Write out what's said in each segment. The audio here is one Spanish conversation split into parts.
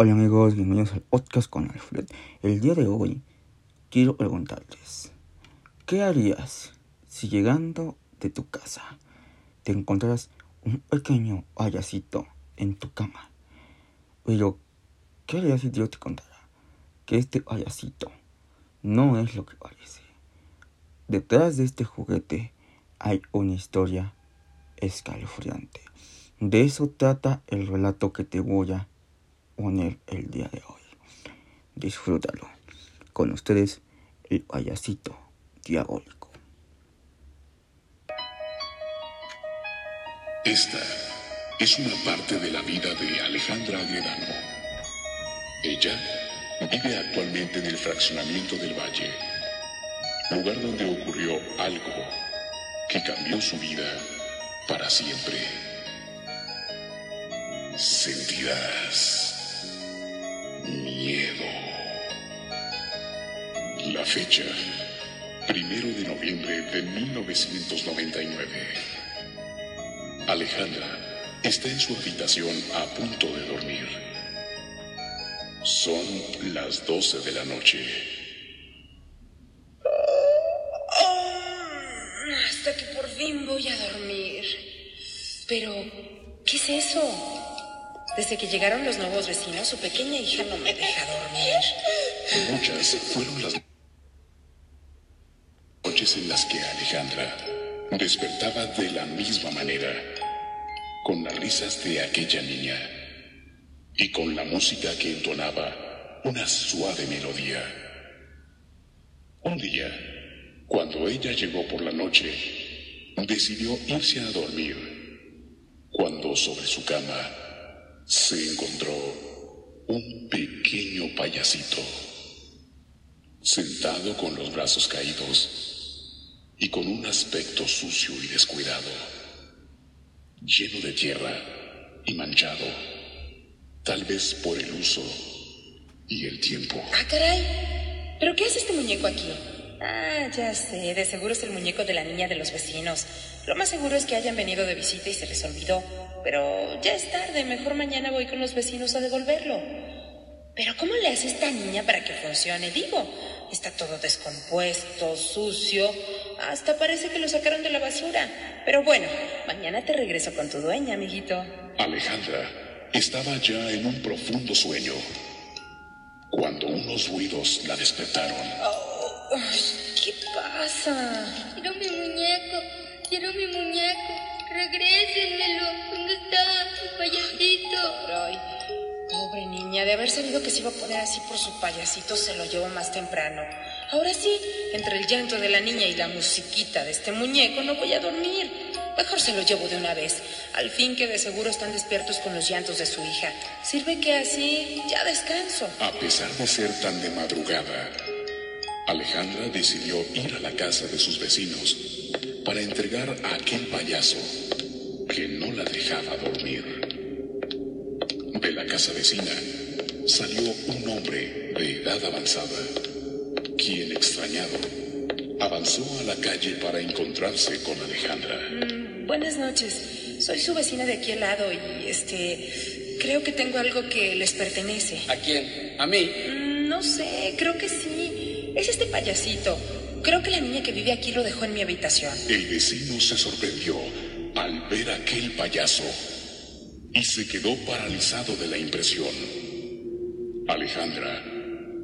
Hola amigos, bienvenidos al podcast con Alfred. El día de hoy quiero preguntarles, ¿qué harías si llegando de tu casa te encontraras un pequeño payasito en tu cama? Pero, ¿qué harías si yo te contara que este payasito no es lo que parece? Detrás de este juguete hay una historia escalofriante. De eso trata el relato que te voy a poner el día de hoy. Disfrútalo. Con ustedes, el payasito diabólico. Esta es una parte de la vida de Alejandra Aguedano. Ella vive actualmente en el fraccionamiento del Valle, lugar donde ocurrió algo que cambió su vida para siempre. Sentirás fecha, primero de noviembre de 1999. Alejandra está en su habitación a punto de dormir. Son las 12 de la noche. Hasta que por fin voy a dormir. Pero, ¿qué es eso? Desde que llegaron los nuevos vecinos, su pequeña hija no me deja dormir. Muchas fueron las noches en las que Alejandra despertaba de la misma manera, con las risas de aquella niña y con la música que entonaba una suave melodía. Un día, cuando ella llegó por la noche, decidió irse a dormir, cuando sobre su cama se encontró un pequeño payasito, sentado con los brazos caídos y con un aspecto sucio y descuidado, lleno de tierra y manchado, tal vez por el uso y el tiempo. Ah, caray. ¿Pero qué hace este muñeco aquí? Ah, ya sé, de seguro es el muñeco de la niña de los vecinos. Lo más seguro es que hayan venido de visita y se les olvidó. Pero ya es tarde, mejor mañana voy con los vecinos a devolverlo. Pero ¿cómo le hace esta niña para que funcione? Digo, está todo descompuesto, sucio, hasta parece que lo sacaron de la basura. Pero bueno, mañana te regreso con tu dueña, amiguito. Alejandra estaba ya en un profundo sueño cuando unos ruidos la despertaron. Oh, ¿Qué pasa? Quiero mi muñeco, quiero mi muñeco. Regrésenmelo. ¿Dónde está mi payasito? Ay, pobre niña, de haber sabido que se iba a poner así por su payasito, se lo llevo más temprano. Ahora sí, entre el llanto de la niña y la musiquita de este muñeco, no voy a dormir. Mejor se lo llevo de una vez. Al fin que de seguro están despiertos con los llantos de su hija. Sirve que así ya descanso. A pesar de ser tan de madrugada, Alejandra decidió ir a la casa de sus vecinos para entregar a aquel payaso que no la dejaba dormir. De la casa vecina salió un hombre de edad avanzada, quien extrañado avanzó a la calle para encontrarse con Alejandra. Mm, buenas noches. Soy su vecina de aquí al lado y este creo que tengo algo que les pertenece. ¿A quién? ¿A mí? Mm, no sé, creo que sí. Es este payasito. Creo que la niña que vive aquí lo dejó en mi habitación. El vecino se sorprendió al ver aquel payaso y se quedó paralizado de la impresión. Alejandra,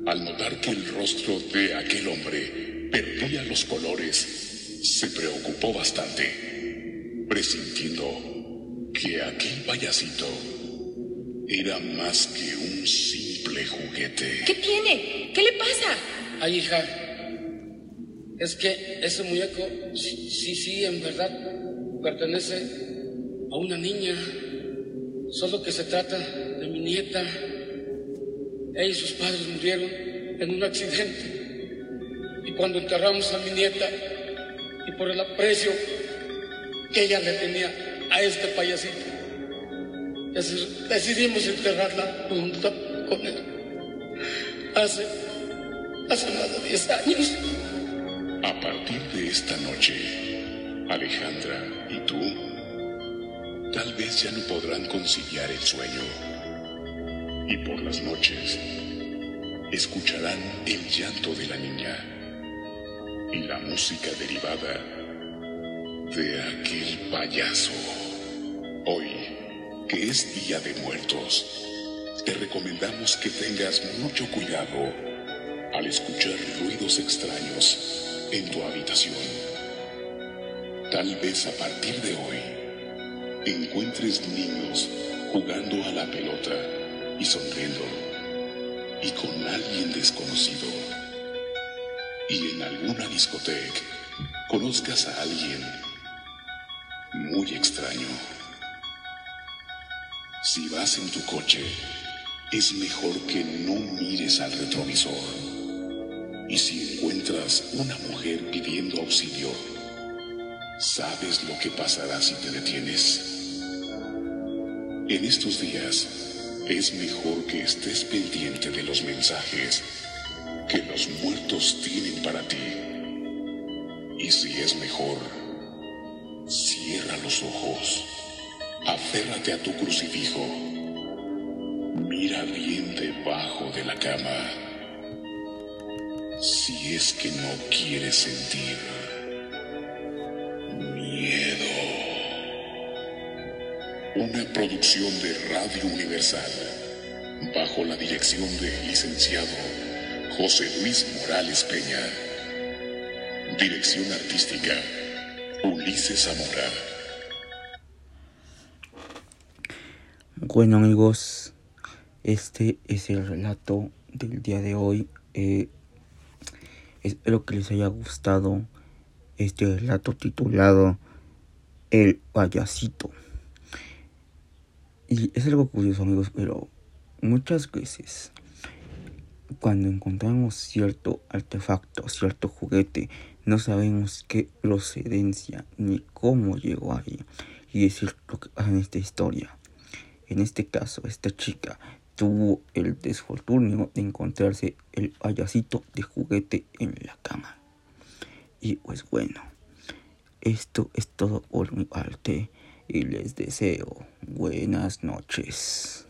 al notar que el rostro de aquel hombre perdía los colores, se preocupó bastante, presintiendo que aquel payasito era más que un simple juguete. ¿Qué tiene? ¿Qué le pasa? Ay, hija, es que ese muñeco, sí, sí, sí, en verdad, pertenece a una niña. Solo que se trata de mi nieta. Ella y sus padres murieron en un accidente. Y cuando enterramos a mi nieta, y por el aprecio que ella le tenía a este payasito, dec- decidimos enterrarla junto con él. Hace, hace más de 10 años. A partir de esta noche, Alejandra y tú tal vez ya no podrán conciliar el sueño. Y por las noches escucharán el llanto de la niña y la música derivada de aquel payaso. Hoy, que es Día de Muertos, te recomendamos que tengas mucho cuidado al escuchar ruidos extraños en tu habitación. Tal vez a partir de hoy encuentres niños jugando a la pelota y sonriendo y con alguien desconocido. Y en alguna discoteca conozcas a alguien muy extraño. Si vas en tu coche, es mejor que no mires al retrovisor. Y si encuentras una mujer pidiendo auxilio, ¿sabes lo que pasará si te detienes? En estos días, es mejor que estés pendiente de los mensajes que los muertos tienen para ti. Y si es mejor, cierra los ojos, aférrate a tu crucifijo, mira bien debajo de la cama. Si es que no quieres sentir Una producción de Radio Universal, bajo la dirección del licenciado José Luis Morales Peña. Dirección artística, Ulises Zamora. Bueno amigos, este es el relato del día de hoy. Eh, espero que les haya gustado este relato titulado El payasito. Y es algo curioso amigos, pero muchas veces cuando encontramos cierto artefacto, cierto juguete, no sabemos qué procedencia ni cómo llegó ahí. Y decir lo que pasa en esta historia. En este caso, esta chica tuvo el desfortunio de encontrarse el payasito de juguete en la cama. Y pues bueno, esto es todo por mi parte y les deseo buenas noches.